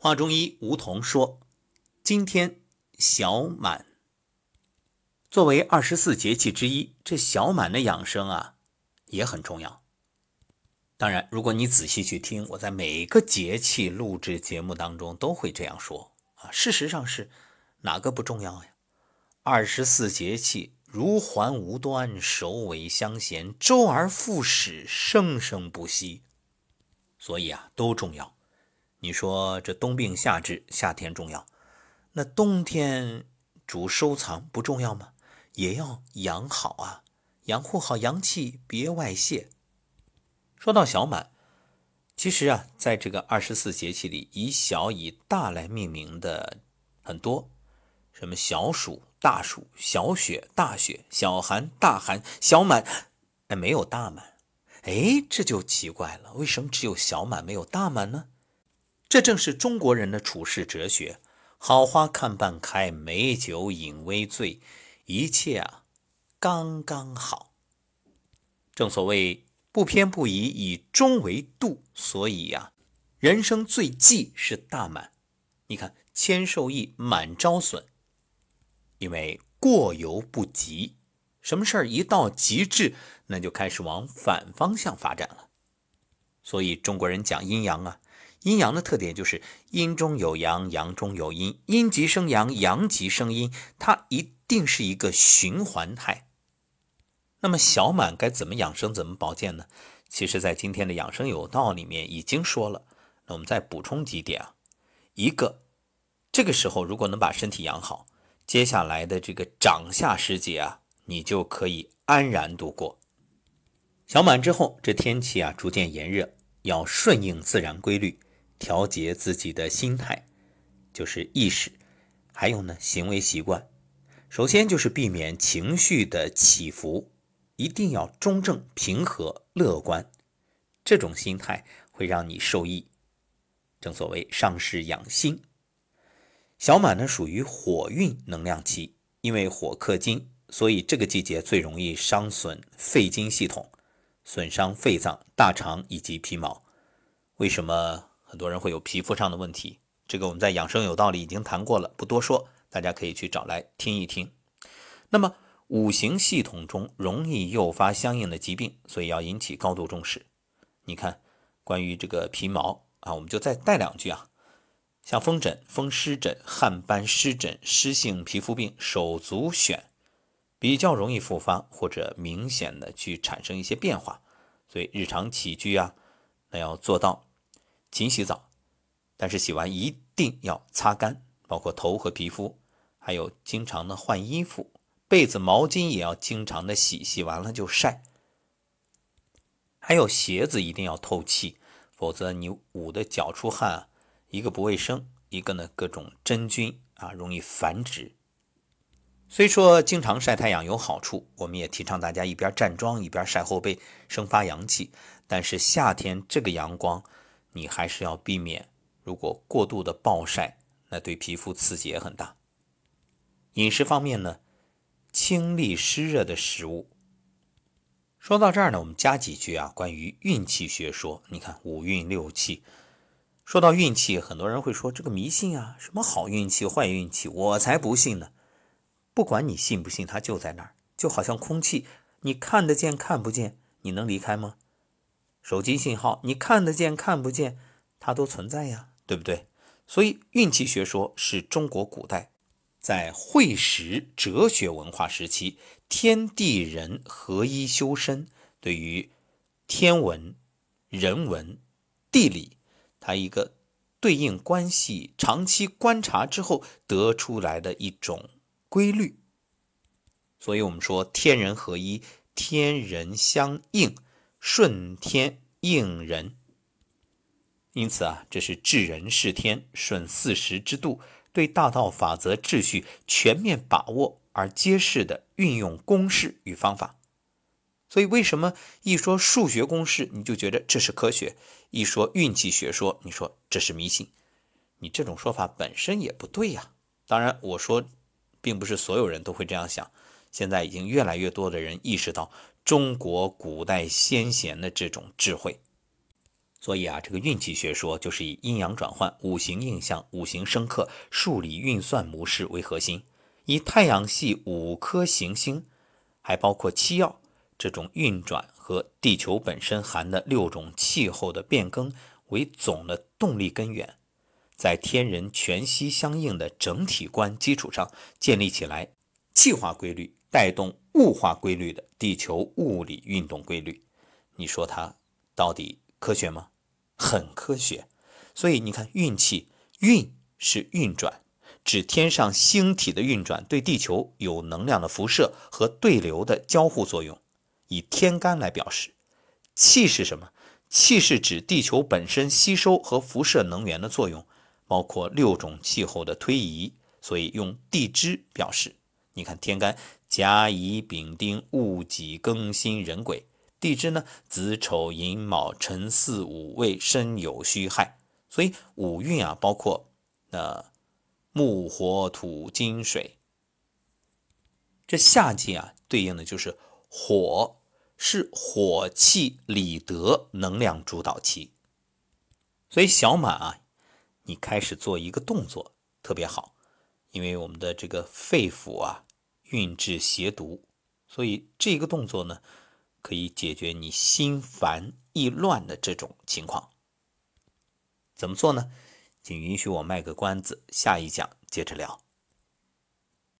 华中医吴桐说：“今天小满作为二十四节气之一，这小满的养生啊也很重要。当然，如果你仔细去听，我在每个节气录制节目当中都会这样说啊。事实上是哪个不重要呀？二十四节气如环无端，首尾相衔，周而复始，生生不息，所以啊都重要。”你说这冬病夏治，夏天重要，那冬天主收藏不重要吗？也要养好啊，养护好阳气，别外泄。说到小满，其实啊，在这个二十四节气里，以小以大来命名的很多，什么小暑、大暑、小雪、大雪、小寒、大寒、小满，哎，没有大满，哎，这就奇怪了，为什么只有小满没有大满呢？这正是中国人的处世哲学：好花看半开，美酒饮微醉，一切啊，刚刚好。正所谓不偏不倚，以中为度。所以呀，人生最忌是大满。你看，谦受益，满招损。因为过犹不及，什么事儿一到极致，那就开始往反方向发展了。所以中国人讲阴阳啊。阴阳的特点就是阴中有阳，阳中有阴，阴极生阳，阳极生阴，它一定是一个循环态。那么小满该怎么养生、怎么保健呢？其实，在今天的养生有道里面已经说了。那我们再补充几点啊。一个，这个时候如果能把身体养好，接下来的这个长夏时节啊，你就可以安然度过。小满之后，这天气啊逐渐炎热，要顺应自然规律。调节自己的心态，就是意识，还有呢行为习惯。首先就是避免情绪的起伏，一定要中正、平和、乐观。这种心态会让你受益。正所谓上士养心。小满呢属于火运能量期，因为火克金，所以这个季节最容易伤损肺经系统，损伤肺脏、大肠以及皮毛。为什么？很多人会有皮肤上的问题，这个我们在养生有道理已经谈过了，不多说，大家可以去找来听一听。那么五行系统中容易诱发相应的疾病，所以要引起高度重视。你看，关于这个皮毛啊，我们就再带两句啊，像风疹、风湿疹、汗斑、湿疹、湿性皮肤病、手足癣，比较容易复发或者明显的去产生一些变化，所以日常起居啊，那要做到。勤洗澡，但是洗完一定要擦干，包括头和皮肤，还有经常的换衣服，被子、毛巾也要经常的洗，洗完了就晒。还有鞋子一定要透气，否则你捂的脚出汗，一个不卫生，一个呢各种真菌啊容易繁殖。虽说经常晒太阳有好处，我们也提倡大家一边站桩一边晒后背，生发阳气。但是夏天这个阳光。你还是要避免，如果过度的暴晒，那对皮肤刺激也很大。饮食方面呢，清利湿热的食物。说到这儿呢，我们加几句啊，关于运气学说。你看五运六气，说到运气，很多人会说这个迷信啊，什么好运气、坏运气，我才不信呢。不管你信不信，它就在那儿，就好像空气，你看得见看不见，你能离开吗？手机信号，你看得见看不见，它都存在呀，对不对？所以运气学说是中国古代在会识哲学文化时期，天地人合一修身，对于天文、人文、地理，它一个对应关系，长期观察之后得出来的一种规律。所以我们说天人合一，天人相应。顺天应人，因此啊，这是治人事天，顺四时之度，对大道法则秩序全面把握而揭示的运用公式与方法。所以，为什么一说数学公式，你就觉得这是科学；一说运气学说，你说这是迷信？你这种说法本身也不对呀。当然，我说，并不是所有人都会这样想。现在已经越来越多的人意识到。中国古代先贤的这种智慧，所以啊，这个运气学说就是以阴阳转换、五行印象、五行生克、数理运算模式为核心，以太阳系五颗行星，还包括七曜这种运转和地球本身含的六种气候的变更为总的动力根源，在天人全息相应的整体观基础上建立起来气化规律带动物化规律的地球物理运动规律。你说它到底？科学吗？很科学。所以你看，运气运是运转，指天上星体的运转对地球有能量的辐射和对流的交互作用，以天干来表示。气是什么？气是指地球本身吸收和辐射能源的作用，包括六种气候的推移，所以用地支表示。你看天干甲乙丙丁戊己庚辛壬癸。地支呢，子丑寅卯辰巳午未申酉戌亥，所以五运啊，包括呃木火土金水。这夏季啊，对应的就是火，是火气理德能量主导期。所以小满啊，你开始做一个动作特别好，因为我们的这个肺腑啊运至邪毒，所以这个动作呢。可以解决你心烦意乱的这种情况，怎么做呢？请允许我卖个关子，下一讲接着聊。